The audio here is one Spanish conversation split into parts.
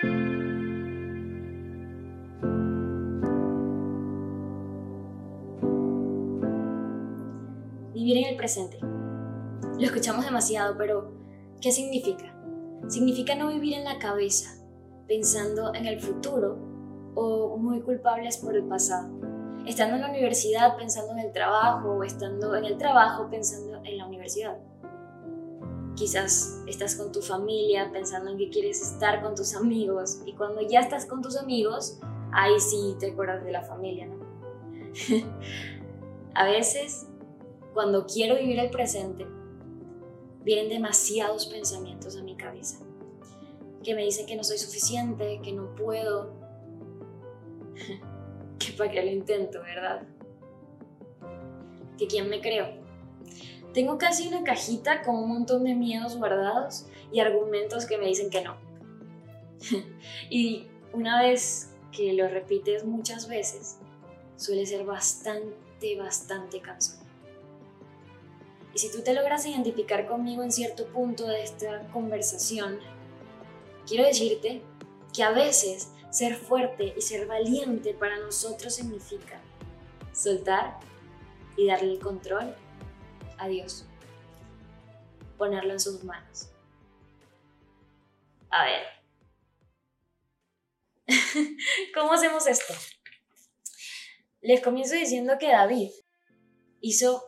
Vivir en el presente. Lo escuchamos demasiado, pero ¿qué significa? Significa no vivir en la cabeza, pensando en el futuro o muy culpables por el pasado. Estando en la universidad pensando en el trabajo o estando en el trabajo pensando en la universidad. Quizás estás con tu familia pensando en que quieres estar con tus amigos y cuando ya estás con tus amigos, ahí sí te acuerdas de la familia, ¿no? a veces, cuando quiero vivir el presente, vienen demasiados pensamientos a mi cabeza que me dicen que no soy suficiente, que no puedo, que para qué lo intento, ¿verdad? Que quién me creo. Tengo casi una cajita con un montón de miedos guardados y argumentos que me dicen que no. y una vez que lo repites muchas veces, suele ser bastante, bastante cansado. Y si tú te logras identificar conmigo en cierto punto de esta conversación, quiero decirte que a veces ser fuerte y ser valiente para nosotros significa soltar y darle el control a Dios. Ponerlo en sus manos. A ver. ¿Cómo hacemos esto? Les comienzo diciendo que David hizo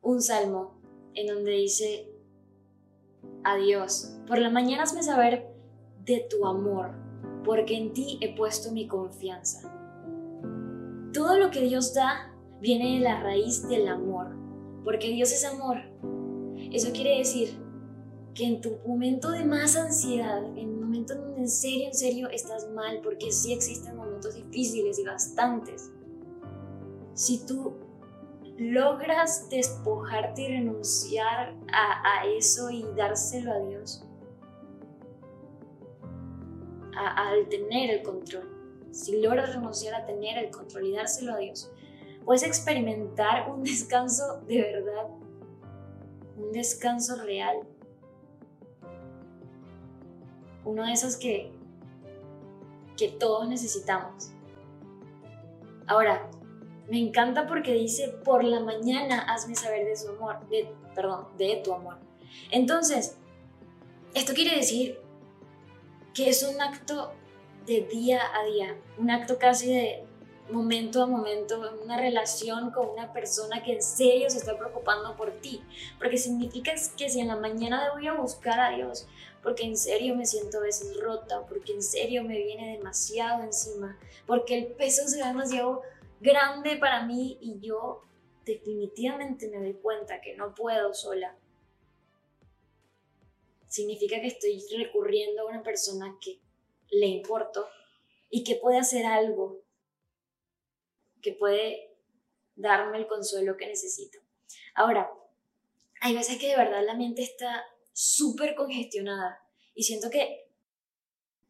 un salmo en donde dice, adiós, por la mañana hazme saber de tu amor porque en ti he puesto mi confianza. Todo lo que Dios da viene de la raíz del amor, porque Dios es amor. Eso quiere decir que en tu momento de más ansiedad, en un momento donde en serio, en serio estás mal, porque sí existen momentos difíciles y bastantes, si tú logras despojarte y renunciar a, a eso y dárselo a Dios, al tener el control, si logras renunciar a tener el control y dárselo a Dios, puedes experimentar un descanso de verdad, un descanso real. Uno de esos que, que todos necesitamos. Ahora, me encanta porque dice, por la mañana hazme saber de su amor, de, perdón, de tu amor. Entonces, esto quiere decir que es un acto de día a día, un acto casi de momento a momento, una relación con una persona que en serio se está preocupando por ti, porque significa que si en la mañana voy a buscar a Dios, porque en serio me siento a veces rota, porque en serio me viene demasiado encima, porque el peso se ve demasiado grande para mí y yo definitivamente me doy cuenta que no puedo sola, significa que estoy recurriendo a una persona que le importo y que puede hacer algo, que puede darme el consuelo que necesito. Ahora, hay veces que de verdad la mente está súper congestionada y siento que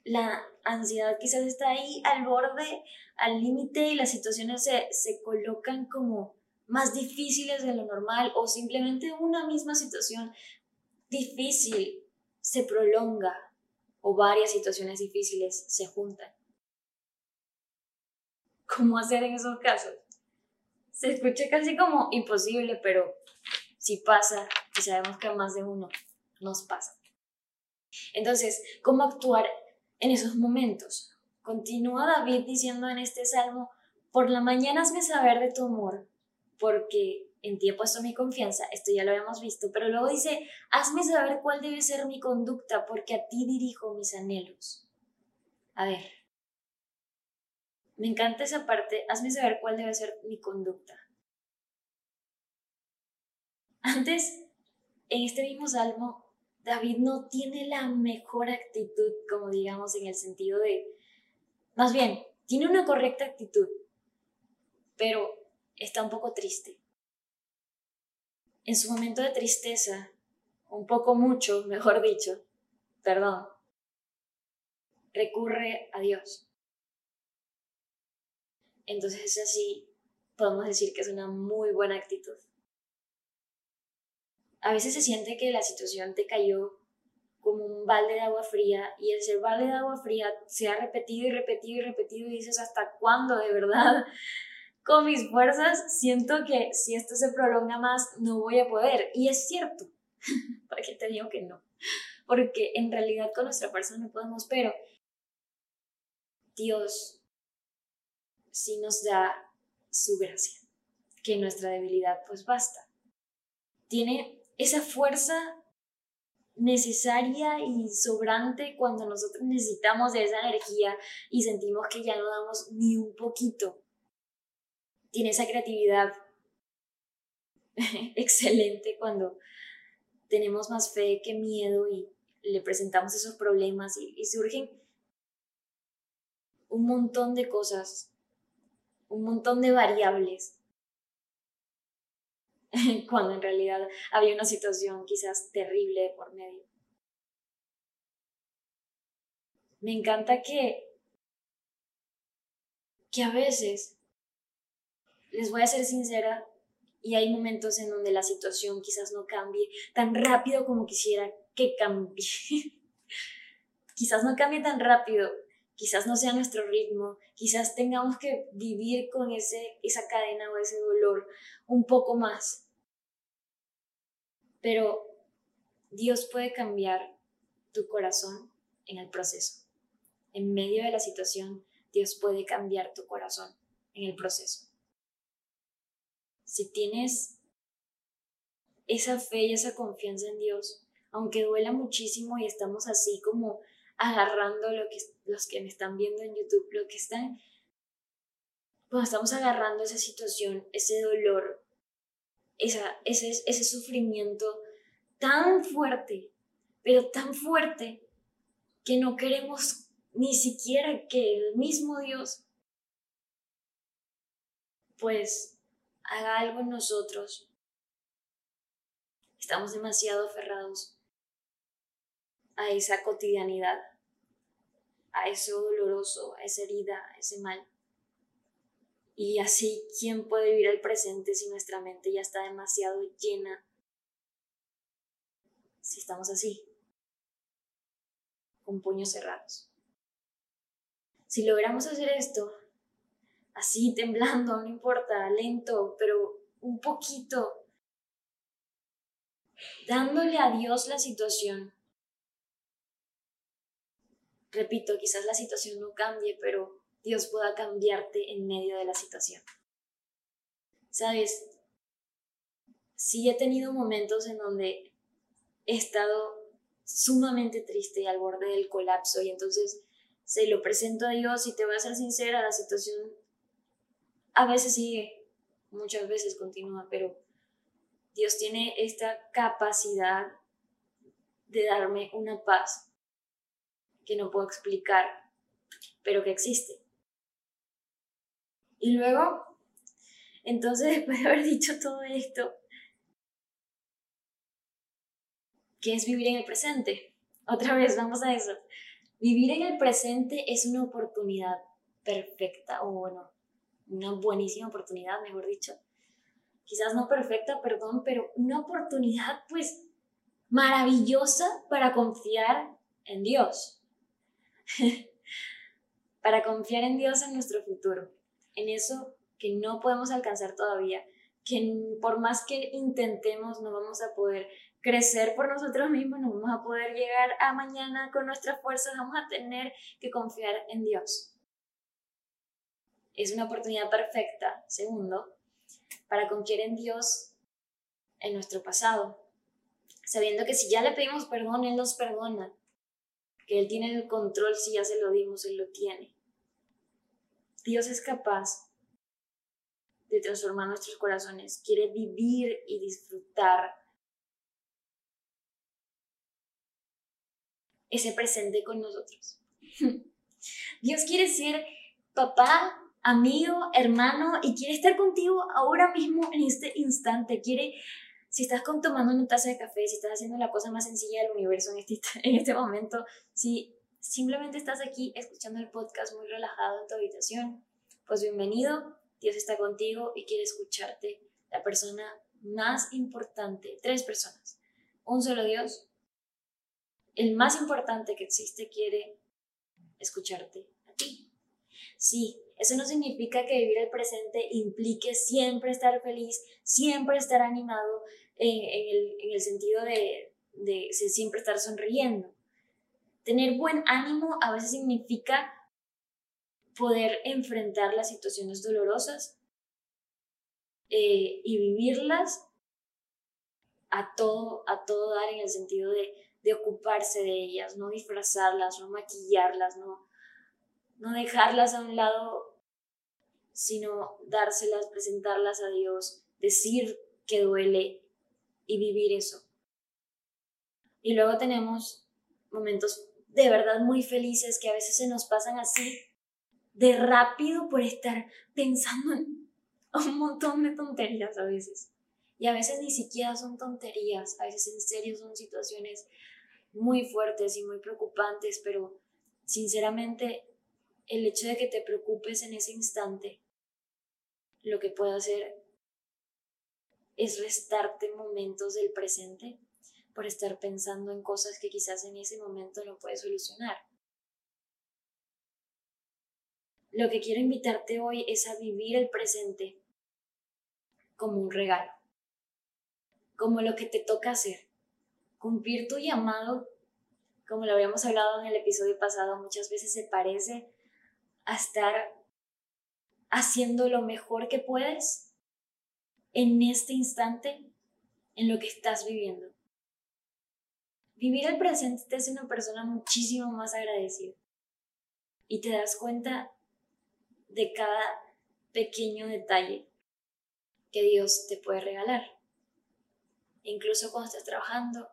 la ansiedad quizás está ahí al borde, al límite y las situaciones se, se colocan como más difíciles de lo normal o simplemente una misma situación difícil se prolonga o varias situaciones difíciles se juntan. ¿Cómo hacer en esos casos? Se escucha casi como imposible, pero si pasa, y sabemos que a más de uno nos pasa. Entonces, ¿cómo actuar en esos momentos? Continúa David diciendo en este salmo, por la mañana hazme saber de tu amor, porque en ti he puesto mi confianza, esto ya lo habíamos visto, pero luego dice, hazme saber cuál debe ser mi conducta, porque a ti dirijo mis anhelos. A ver, me encanta esa parte, hazme saber cuál debe ser mi conducta. Antes, en este mismo salmo, David no tiene la mejor actitud, como digamos, en el sentido de, más bien, tiene una correcta actitud, pero está un poco triste en su momento de tristeza, un poco mucho, mejor dicho, perdón, recurre a Dios. Entonces así podemos decir que es una muy buena actitud. A veces se siente que la situación te cayó como un balde de agua fría y ese balde de agua fría se ha repetido y repetido y repetido y dices, ¿hasta cuándo de verdad? Con mis fuerzas siento que si esto se prolonga más no voy a poder. Y es cierto, ¿para qué te digo que no? Porque en realidad con nuestra fuerza no podemos, pero Dios sí nos da su gracia, que nuestra debilidad pues basta. Tiene esa fuerza necesaria y sobrante cuando nosotros necesitamos de esa energía y sentimos que ya no damos ni un poquito. Tiene esa creatividad excelente cuando tenemos más fe que miedo y le presentamos esos problemas y, surgen un montón de cosas, un montón de variables cuando en realidad había una situación quizás terrible por medio. Me encanta que, que a veces, les voy a ser sincera, y hay momentos en donde la situación quizás no cambie tan rápido como quisiera que cambie. quizás no cambie tan rápido, quizás no sea nuestro ritmo, quizás tengamos que vivir con ese, esa cadena o ese dolor un poco más. Pero Dios puede cambiar tu corazón en el proceso. En medio de la situación, Dios puede cambiar tu corazón en el proceso. Si tienes esa fe y esa confianza en Dios, aunque duela muchísimo y estamos así como agarrando lo que los que me están viendo en YouTube, lo que están cuando estamos agarrando esa situación, ese dolor, esa, ese, ese sufrimiento tan fuerte, pero tan fuerte que no queremos ni siquiera que el mismo Dios pues haga algo en nosotros. Estamos demasiado aferrados a esa cotidianidad, a eso doloroso, a esa herida, a ese mal. Y así, ¿quién puede vivir el presente si nuestra mente ya está demasiado llena? Si estamos así, con puños cerrados. Si logramos hacer esto, así temblando, no importa, lento, pero un poquito, dándole a Dios la situación. Repito, quizás la situación no cambie, pero Dios pueda cambiarte en medio de la situación. Sabes, sí he tenido momentos en donde he estado sumamente triste y al borde del colapso y entonces se lo presento a Dios y te voy a ser sincera, la situación a veces sigue, muchas veces continúa, pero Dios tiene esta capacidad de darme una paz que no puedo explicar, pero que existe. Y luego, entonces, después de haber dicho todo esto, ¿qué es vivir en el presente? Otra vez, vamos a eso. Vivir en el presente es una oportunidad perfecta, o bueno, una buenísima oportunidad, mejor dicho. Quizás no perfecta, perdón, pero una oportunidad pues maravillosa para confiar en Dios. para confiar en Dios en nuestro futuro, en eso que no podemos alcanzar todavía, que por más que intentemos no vamos a poder crecer por nosotros mismos, no vamos a poder llegar a mañana con nuestras fuerzas, vamos a tener que confiar en Dios. Es una oportunidad perfecta, segundo, para confiar en Dios en nuestro pasado, sabiendo que si ya le pedimos perdón, Él nos perdona, que Él tiene el control, si ya se lo dimos, Él lo tiene. Dios es capaz de transformar nuestros corazones, quiere vivir y disfrutar ese presente con nosotros. Dios quiere ser papá amigo, hermano, y quiere estar contigo ahora mismo en este instante. Quiere, si estás tomando una taza de café, si estás haciendo la cosa más sencilla del universo en este, en este momento, si simplemente estás aquí escuchando el podcast muy relajado en tu habitación, pues bienvenido. Dios está contigo y quiere escucharte. La persona más importante, tres personas. Un solo Dios, el más importante que existe quiere escucharte a ti. Sí, eso no significa que vivir el presente implique siempre estar feliz, siempre estar animado en, el, sentido de, siempre estar sonriendo. Tener buen ánimo a veces significa poder enfrentar las situaciones dolorosas eh, y vivirlas a todo, dar en el sentido de, ocuparse de ellas, no disfrazarlas, no maquillarlas, no dejarlas a un lado, sino dárselas, presentarlas a Dios, decir que duele y vivir eso. Y luego tenemos momentos de verdad muy felices que a veces se nos pasan así de rápido por estar pensando en un montón de tonterías a veces. Y a veces ni siquiera son tonterías, a veces en serio son situaciones muy fuertes y muy preocupantes, pero sinceramente el hecho de que te preocupes en ese instante, lo que puede hacer es restarte momentos del presente por estar pensando en cosas que quizás en ese momento no puedes solucionar. Lo que quiero invitarte hoy es a vivir el presente como un regalo, como lo que te toca hacer. Cumplir tu llamado, como lo habíamos hablado en el episodio pasado, muchas veces se parece a estar haciendo lo mejor que puedes en este instante, en lo que estás viviendo. Vivir el presente te hace una persona muchísimo más agradecida y te das cuenta de cada pequeño detalle que Dios te puede regalar. Incluso cuando estás trabajando,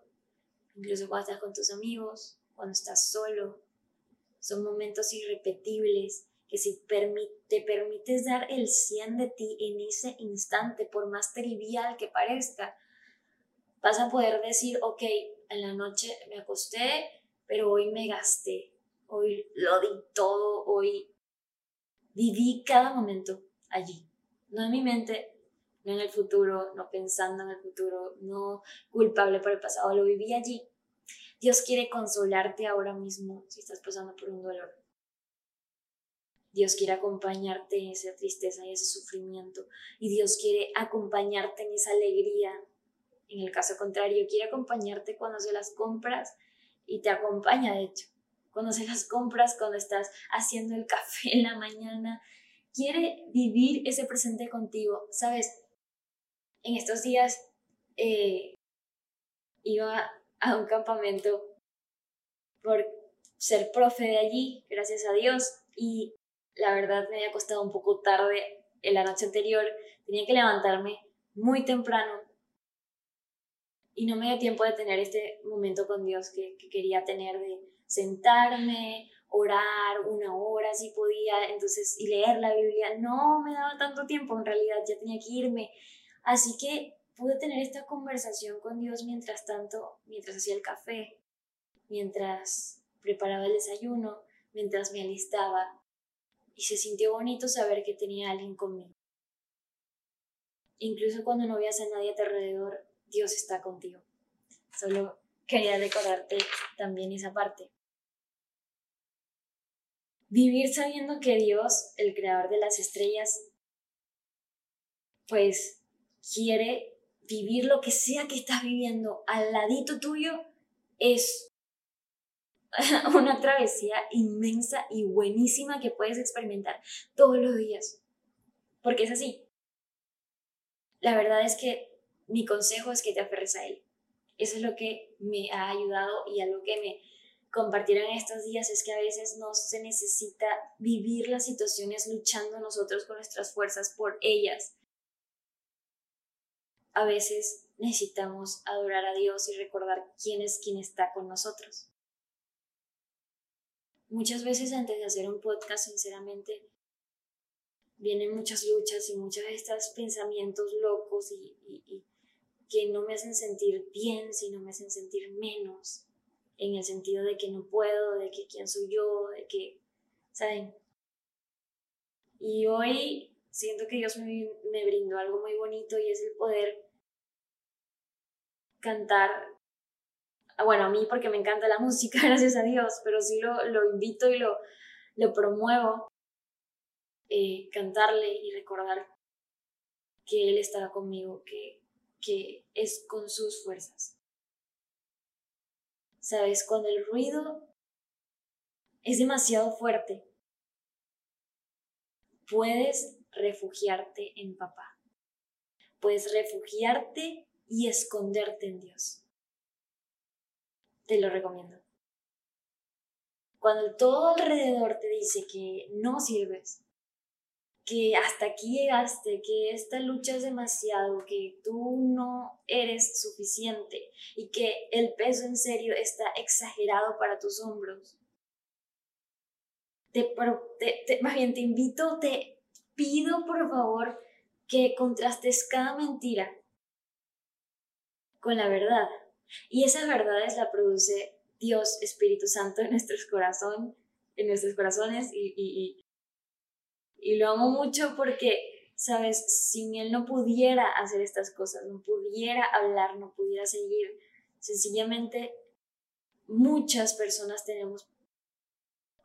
incluso cuando estás con tus amigos, cuando estás solo. Son momentos irrepetibles que si te permites dar el 100 de ti en ese instante, por más trivial que parezca, vas a poder decir, ok, en la noche me acosté, pero hoy me gasté, hoy lo di todo, hoy Viví cada momento allí, no en mi mente, no en el futuro, no pensando en el futuro, no culpable por el pasado, lo viví allí. Dios quiere consolarte ahora mismo si estás pasando por un dolor. Dios quiere acompañarte en esa tristeza y ese sufrimiento. Y Dios quiere acompañarte en esa alegría. En el caso contrario, quiere acompañarte cuando se las compras y te acompaña, de hecho cuando se las compras, cuando estás haciendo el café en la mañana. Quiere vivir ese presente contigo. Sabes, en estos días eh, iba a un campamento por ser profe de allí, gracias a Dios, y la verdad me había costado un poco tarde en la noche anterior, tenía que levantarme muy temprano y no me dio tiempo de tener este momento con Dios que, que quería tener de sentarme, orar una hora si podía, entonces, y leer la Biblia. No me daba tanto tiempo, en realidad ya tenía que irme. Así que pude tener esta conversación con Dios mientras tanto, mientras hacía el café, mientras preparaba el desayuno, mientras me alistaba. Y se sintió bonito saber que tenía alguien conmigo. Incluso cuando no veas a nadie a tu alrededor, Dios está contigo. Solo quería recordarte también esa parte. Vivir sabiendo que Dios, el creador de las estrellas, pues quiere vivir lo que sea que estás viviendo al ladito tuyo es una travesía inmensa y buenísima que puedes experimentar todos los días. Porque es así. La verdad es que mi consejo es que te aferres a Él. Eso es lo que me ha ayudado y algo que me compartieron estos días es que a veces no se necesita vivir las situaciones luchando nosotros con nuestras fuerzas por ellas. A veces necesitamos adorar a Dios y recordar quién es quien está con nosotros. Muchas veces antes de hacer un podcast, sinceramente, vienen muchas luchas y muchos de estos pensamientos locos y, que no me hacen sentir bien, sino me hacen sentir menos en el sentido de que no puedo, de que quién soy yo, de que, ¿saben? Y hoy siento que Dios me, me brindó algo muy bonito y es el poder cantar bueno, a mí porque me encanta la música, gracias a Dios, pero sí lo, invito y lo, promuevo, eh, cantarle y recordar que Él estaba conmigo, que, que es con sus fuerzas. Sabes, cuando el ruido es demasiado fuerte, puedes refugiarte en papá. Puedes refugiarte y esconderte en Dios. Te lo recomiendo. Cuando todo alrededor te dice que no sirves, que hasta aquí llegaste, que esta lucha es demasiado, que tú no eres suficiente y que el peso en serio está exagerado para tus hombros. Te, más bien te invito, te pido por favor que contrastes cada mentira con la verdad. Y esa verdad es la produce Dios, Espíritu Santo en nuestros corazones, en nuestros corazones y, y lo amo mucho porque, sabes, sin Él no pudiera hacer estas cosas, no pudiera hablar, no pudiera seguir. Sencillamente, muchas personas tenemos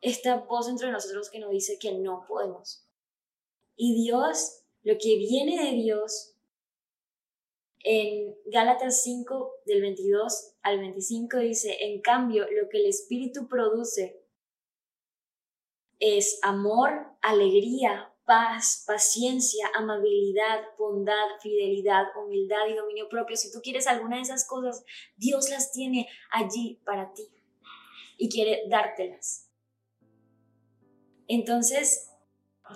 esta voz entre nosotros que nos dice que no podemos. Y Dios, lo que viene de Dios, en Gálatas 5, del 22 al 25, dice, en cambio, lo que el Espíritu produce es amor, alegría, paz, paciencia, amabilidad, bondad, fidelidad, humildad y dominio propio. Si tú quieres alguna de esas cosas, Dios las tiene allí para ti y quiere dártelas. Entonces,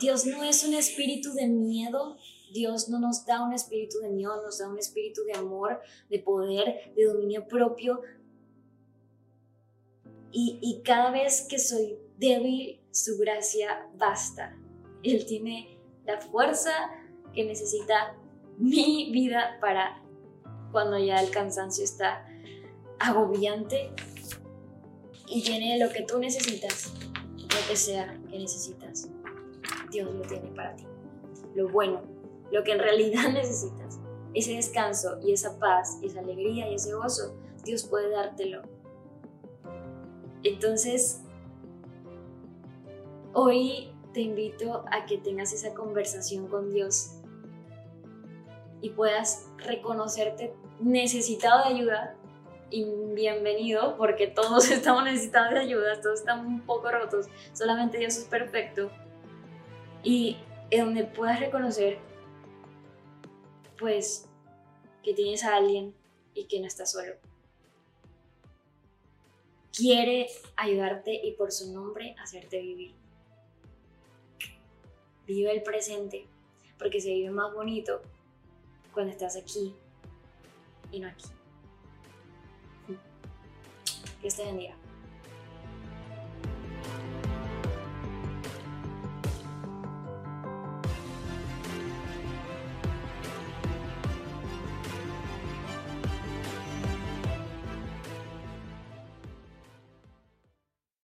Dios no es un espíritu de miedo, Dios no nos da un espíritu de miedo, nos da un espíritu de amor, de poder, de dominio propio. Y, y cada vez que soy débil, su gracia basta. Él tiene la fuerza que necesita mi vida para cuando ya el cansancio está agobiante y tiene lo que tú necesitas, lo que sea que necesitas. Dios lo tiene para ti. Lo bueno, lo que en realidad necesitas, ese descanso y esa paz y esa alegría y ese gozo, Dios puede dártelo. Entonces, Hoy te invito a que tengas esa conversación con Dios y puedas reconocerte necesitado de ayuda y bienvenido porque todos estamos necesitados de ayuda, todos estamos un poco rotos, solamente Dios es perfecto y en donde puedas reconocer pues que tienes a alguien y que no estás solo. Quiere ayudarte y por su nombre hacerte vivir. Vive el presente, porque se vive más bonito cuando estás aquí y no aquí. Que estés bendiga.